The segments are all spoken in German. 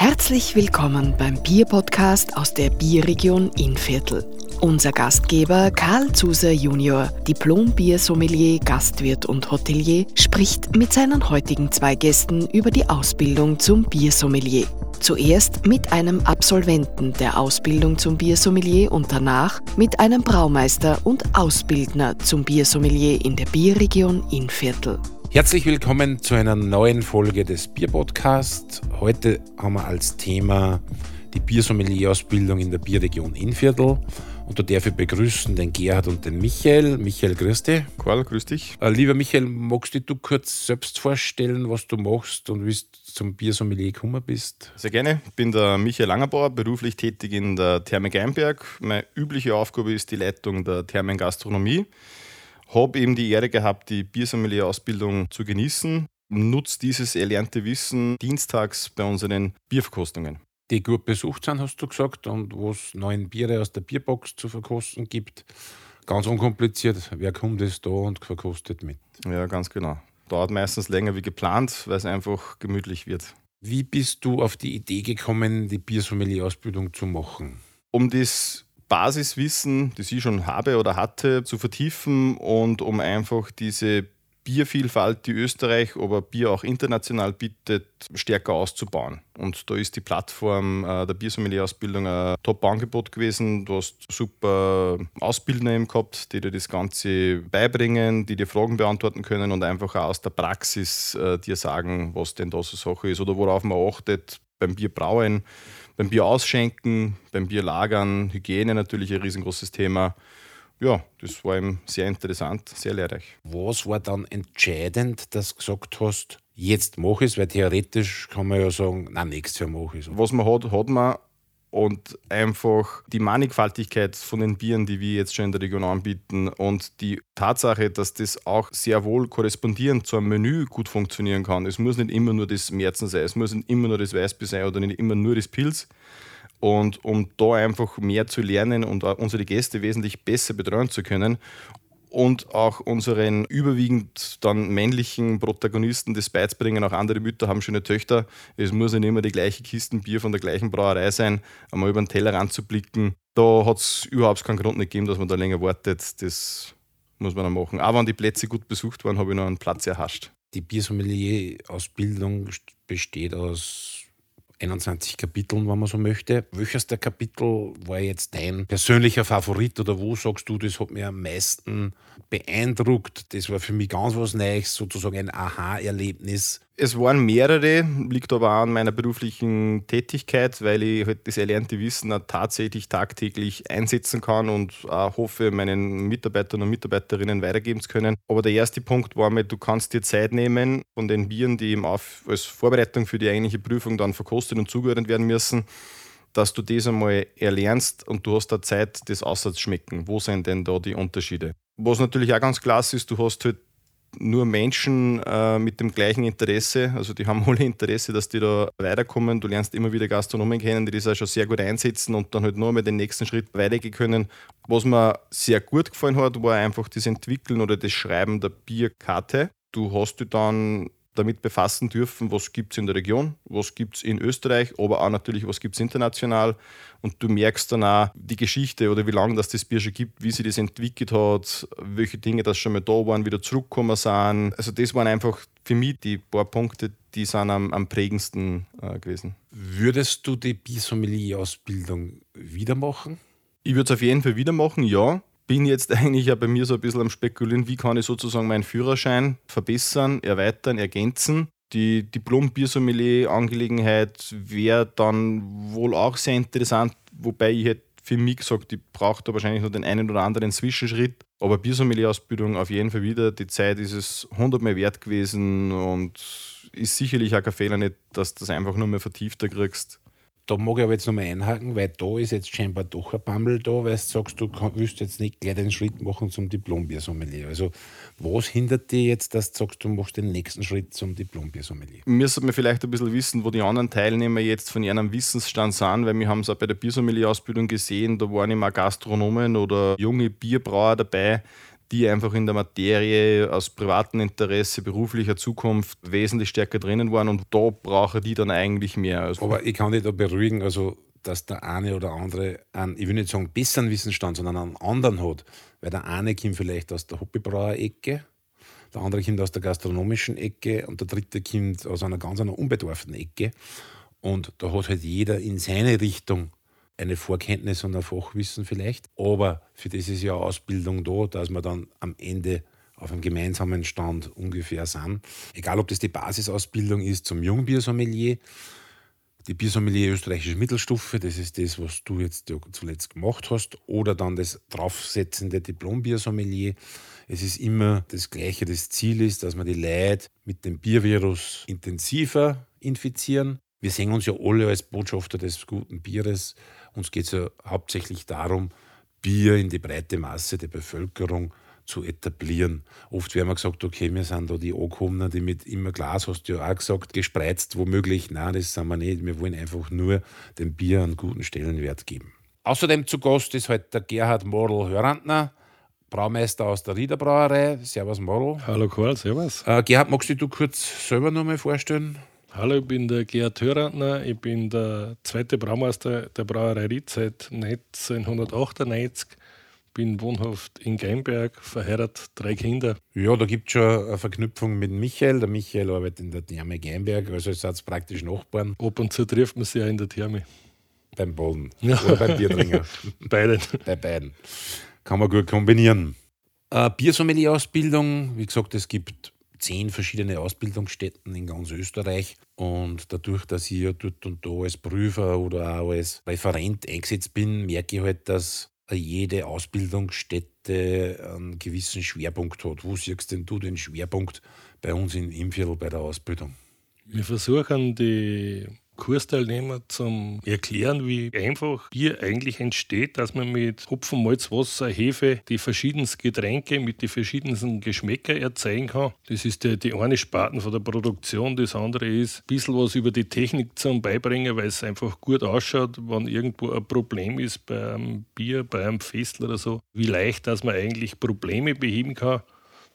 Herzlich willkommen beim Bierpodcast aus der Bierregion Innviertel. Unser Gastgeber Karl Zuser Junior, Diplom-Biersommelier, Gastwirt und Hotelier, spricht mit seinen heutigen zwei Gästen über die Ausbildung zum Biersommelier. Zuerst mit einem Absolventen der Ausbildung zum Biersommelier und danach mit einem Braumeister und Ausbildner zum Biersommelier in der Bierregion Innviertel. Herzlich willkommen zu einer neuen Folge des Bierpodcasts. Heute haben wir als Thema die Biersommelier-Ausbildung in der Bierregion Innviertel. Und da darf ich begrüßen den Gerhard und den Michael. Michael, grüß dich. Karl, grüß dich. Äh, lieber Michael, magst du kurz selbst vorstellen, was du machst und wie du zum Biersommelier gekommen bist? Sehr gerne. Ich bin der Michael Langerbauer, beruflich tätig in der Therme Geinberg. Meine übliche Aufgabe ist die Leitung der Thermengastronomie. Habe eben die Ehre gehabt, die Biersommelier-Ausbildung zu genießen. Nutze dieses erlernte Wissen dienstags bei unseren Bierverkostungen die gut besucht sind, hast du gesagt, und wo es neun Biere aus der Bierbox zu verkosten gibt. Ganz unkompliziert. Wer kommt jetzt da und verkostet mit? Ja, ganz genau. Dauert meistens länger wie geplant, weil es einfach gemütlich wird. Wie bist du auf die Idee gekommen, die Biersommelier-Ausbildung zu machen? Um das Basiswissen, das ich schon habe oder hatte, zu vertiefen und um einfach diese Biervielfalt, die Österreich, aber Bier auch international bietet, stärker auszubauen. Und da ist die Plattform äh, der Biersommelier-Ausbildung ein Top-Angebot gewesen. Du hast super Ausbildner eben gehabt, die dir das Ganze beibringen, die dir Fragen beantworten können und einfach auch aus der Praxis äh, dir sagen, was denn da so Sache ist oder worauf man achtet beim Bierbrauen, beim Bier ausschenken, beim Bier lagern, Hygiene natürlich ein riesengroßes Thema ja, das war ihm sehr interessant, sehr lehrreich. Was war dann entscheidend, dass du gesagt hast, jetzt mache ich es? Weil theoretisch kann man ja sagen, nein, nächstes Jahr mache ich es. Was man hat, hat man. Und einfach die Mannigfaltigkeit von den Bieren, die wir jetzt schon in der Region anbieten und die Tatsache, dass das auch sehr wohl korrespondierend zu einem Menü gut funktionieren kann. Es muss nicht immer nur das Märzen sein, es muss nicht immer nur das Weißbier sein oder nicht immer nur das Pilz, und um da einfach mehr zu lernen und unsere Gäste wesentlich besser betreuen zu können und auch unseren überwiegend dann männlichen Protagonisten das beizubringen. Auch andere Mütter haben schöne Töchter. Es muss ja nicht immer die gleiche Kisten Bier von der gleichen Brauerei sein, einmal über den Teller ranzublicken. Da hat es überhaupt keinen Grund nicht gegeben, dass man da länger wartet. Das muss man dann machen. Aber wenn die Plätze gut besucht waren, habe ich noch einen Platz erhascht. Die Biersommelier-Ausbildung besteht aus 21 Kapiteln, wenn man so möchte. Welches der Kapitel war jetzt dein persönlicher Favorit oder wo sagst du, das hat mir am meisten beeindruckt? Das war für mich ganz was Neues, sozusagen ein Aha-Erlebnis. Es waren mehrere, liegt aber auch an meiner beruflichen Tätigkeit, weil ich halt das erlernte Wissen auch tatsächlich tagtäglich einsetzen kann und auch hoffe, meinen Mitarbeitern und Mitarbeiterinnen weitergeben zu können. Aber der erste Punkt war mir, du kannst dir Zeit nehmen von den Bieren, die eben auf, als Vorbereitung für die eigentliche Prüfung dann verkostet und zugeordnet werden müssen dass du das einmal erlernst und du hast da Zeit, das auszuschmecken. Wo sind denn da die Unterschiede? Was natürlich auch ganz klasse ist, du hast halt nur Menschen äh, mit dem gleichen Interesse, also die haben alle Interesse, dass die da weiterkommen. Du lernst immer wieder Gastronomen kennen, die das auch schon sehr gut einsetzen und dann halt nur mal den nächsten Schritt weitergehen können. Was mir sehr gut gefallen hat, war einfach das Entwickeln oder das Schreiben der Bierkarte. Du hast dich dann damit befassen dürfen, was gibt es in der Region, was gibt es in Österreich, aber auch natürlich, was gibt es international. Und du merkst dann auch die Geschichte oder wie lange das das Bier schon gibt, wie sich das entwickelt hat, welche Dinge das schon mal da waren, wieder zurückgekommen sind. Also das waren einfach für mich die paar Punkte, die sind am, am prägendsten äh, gewesen. Würdest du die Bisommelier-Ausbildung wieder machen? Ich würde es auf jeden Fall wieder machen, ja bin jetzt eigentlich ja bei mir so ein bisschen am Spekulieren, wie kann ich sozusagen meinen Führerschein verbessern, erweitern, ergänzen. Die Diplom-Biersommelier-Angelegenheit wäre dann wohl auch sehr interessant, wobei ich hätte für mich gesagt, ich brauche da wahrscheinlich noch den einen oder anderen Zwischenschritt. Aber Biersommelier-Ausbildung auf jeden Fall wieder. Die Zeit ist es hundertmal wert gewesen und ist sicherlich auch kein Fehler nicht, dass du das einfach nur mehr vertiefter kriegst. Da mag ich aber jetzt nochmal einhaken, weil da ist jetzt scheinbar doch ein Bammel da, weil du sagst, du willst jetzt nicht gleich den Schritt machen zum Diplombiersommelier. Also, was hindert dich jetzt, dass du sagst, du machst den nächsten Schritt zum Diplombiersommelier? Wir sollten vielleicht ein bisschen wissen, wo die anderen Teilnehmer jetzt von ihrem Wissensstand sind, weil wir haben es auch bei der Biersommelier-Ausbildung gesehen, da waren immer Gastronomen oder junge Bierbrauer dabei, die einfach in der Materie aus privatem Interesse, beruflicher Zukunft wesentlich stärker drinnen waren und da brauche die dann eigentlich mehr. Also Aber ich kann dich da beruhigen, also dass der eine oder andere einen, ich will nicht sagen besseren Wissensstand, sondern einen anderen hat. Weil der eine kommt vielleicht aus der Hobbybrauer-Ecke, der andere kommt aus der gastronomischen Ecke und der dritte kommt aus einer ganz einer unbedarften Ecke. Und da hat halt jeder in seine Richtung eine Vorkenntnis und ein Fachwissen vielleicht. Aber für das ist ja Ausbildung da, dass man dann am Ende auf einem gemeinsamen Stand ungefähr sind. Egal, ob das die Basisausbildung ist zum Jungbiersommelier, die Biersommelier österreichische Mittelstufe, das ist das, was du jetzt zuletzt gemacht hast, oder dann das draufsetzende Diplom-Biersommelier. Es ist immer das Gleiche. Das Ziel ist, dass man die Leute mit dem Biervirus intensiver infizieren. Wir sehen uns ja alle als Botschafter des guten Bieres uns geht es ja hauptsächlich darum, Bier in die breite Masse der Bevölkerung zu etablieren. Oft werden wir gesagt, okay, wir sind da die Ankommenden, die mit immer Glas, hast du ja auch gesagt, gespreizt, womöglich. Nein, das sind wir nicht. Wir wollen einfach nur dem Bier einen guten Stellenwert geben. Außerdem zu Gast ist heute der Gerhard Morl Hörantner, Braumeister aus der Riederbrauerei. Servus Morl. Hallo Karl, servus. Äh, Gerhard, magst du dich kurz selber noch mal vorstellen? Hallo, ich bin der Gerhard Hörantner. Ich bin der zweite Braumeister der Brauerei Ried seit 1998. Bin wohnhaft in Geimberg, verheiratet, drei Kinder. Ja, da gibt es schon eine Verknüpfung mit Michael. Der Michael arbeitet in der Therme Geimberg, also ist es praktisch Nachbarn. Ab und zu trifft man sich ja in der Therme. Beim Boden ja. oder beim Bierdringer. beiden. Bei beiden. Kann man gut kombinieren. Äh, Biersommelier-Ausbildung, wie gesagt, es gibt zehn verschiedene Ausbildungsstätten in ganz Österreich. Und dadurch, dass ich ja dort und da als Prüfer oder auch als Referent eingesetzt bin, merke ich halt, dass jede Ausbildungsstätte einen gewissen Schwerpunkt hat. Wo siehst denn du den Schwerpunkt bei uns in Imviertel bei der Ausbildung? Wir versuchen die Kursteilnehmer zum Erklären, wie einfach Bier eigentlich entsteht, dass man mit Hopfen, Malz, Wasser, Hefe die verschiedensten Getränke mit den verschiedensten Geschmäcker erzeugen kann. Das ist die, die eine Sparten von der Produktion. Das andere ist ein bisschen was über die Technik zum Beibringen, weil es einfach gut ausschaut, wenn irgendwo ein Problem ist beim Bier, bei einem Festel oder so. Wie leicht, dass man eigentlich Probleme beheben kann.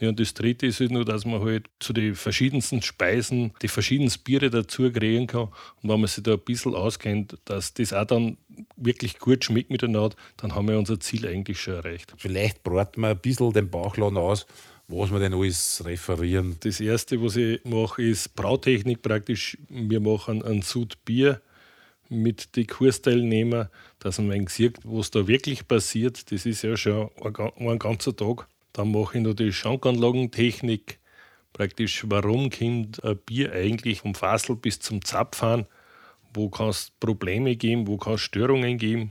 Ja, und das dritte ist halt nur, dass man halt zu den verschiedensten Speisen die verschiedensten Biere dazu kreieren kann. Und wenn man sich da ein bisschen auskennt, dass das auch dann wirklich gut schmeckt miteinander, dann haben wir unser Ziel eigentlich schon erreicht. Vielleicht braten wir ein bisschen den Bauchladen aus, was wir denn alles referieren. Das erste, was ich mache, ist Brautechnik praktisch. Wir machen ein Sud Bier mit den Kursteilnehmern, dass man sieht, was da wirklich passiert. Das ist ja schon ein, ein ganzer Tag. Dann mache ich die Schankanlagentechnik. Praktisch, warum kommt ein Bier eigentlich vom Fassel bis zum Zapfhahn? Wo kann es Probleme geben? Wo kann es Störungen geben?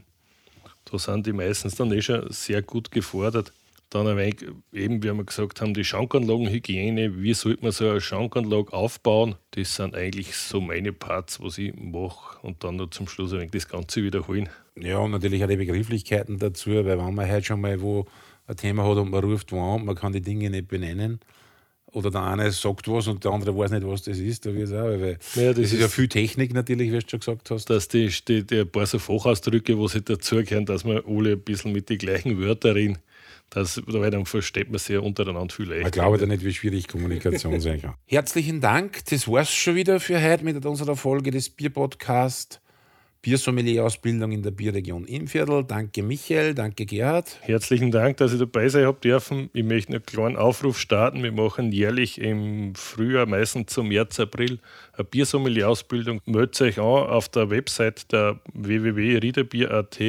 Da sind die meistens dann eh schon sehr gut gefordert. Dann ein wenig, eben, wie wir gesagt haben, die Schankanlagenhygiene. Wie sollte man so eine Schankanlage aufbauen? Das sind eigentlich so meine Parts, was ich mache. Und dann noch zum Schluss ein wenig das Ganze wiederholen. Ja, und natürlich auch die Begrifflichkeiten dazu, weil wenn man halt schon mal wo ein Thema hat und man ruft wo an, man kann die Dinge nicht benennen. Oder der eine sagt was und der andere weiß nicht, was das ist. Da wird auch, weil ja, das, das, ist ja viel Technik natürlich, wie du schon gesagt hast. Dass die, die, die ein paar so Fachausdrücke, wo sie dazugehören, dass man alle ein bisschen mit den gleichen Wörtern reden. Das, weil dann versteht man sich untereinander viel leichter. Ich glaube da nicht, wie schwierig Kommunikation sein kann. Herzlichen Dank. Das war es schon wieder für heute mit unserer Folge des Bier-Podcasts. Biersommelier-Ausbildung in der Bierregion Innviertel. Danke Michael, danke Gerhard. Herzlichen Dank, dass ich dabei sein habe dürfen. Ich möchte einen kleinen Aufruf starten. Wir machen jährlich im Frühjahr, meistens zum März, April, eine Biersommelier-Ausbildung. Meldet euch an auf der Website der www.riederbier.at.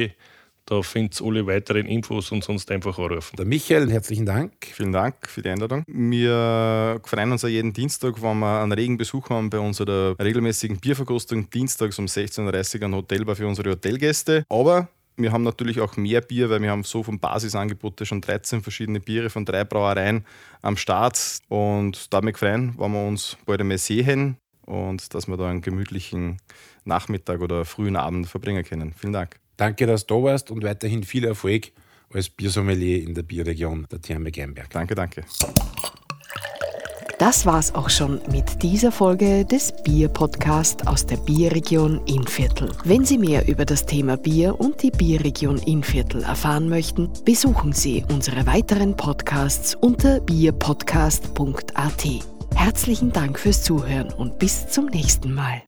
Da findet ihr alle weiteren Infos und sonst einfach anrufen. Der Michael, herzlichen Dank. Vielen Dank für die Einladung. Wir freuen uns ja jeden Dienstag, wenn wir einen regen Besuch haben bei unserer regelmäßigen Bierverkostung, dienstags um 16.30 Uhr ein Hotelbar für unsere Hotelgäste. Aber wir haben natürlich auch mehr Bier, weil wir haben so vom Basisangebote schon 13 verschiedene Biere von drei Brauereien am Start. Und damit freuen, wenn wir uns bald einmal sehen und dass wir da einen gemütlichen Nachmittag oder frühen Abend verbringen können. Vielen Dank. Danke, dass du da warst und weiterhin viel Erfolg als Biersommelier in der Bierregion der Therme Geinberg. Danke, danke. Das war's auch schon mit dieser Folge des Bier-Podcast aus der Bierregion Innviertel. Wenn Sie mehr über das Thema Bier und die Bierregion Innviertel erfahren möchten, besuchen Sie unsere weiteren Podcasts unter bierpodcast.at. Herzlichen Dank fürs Zuhören und bis zum nächsten Mal.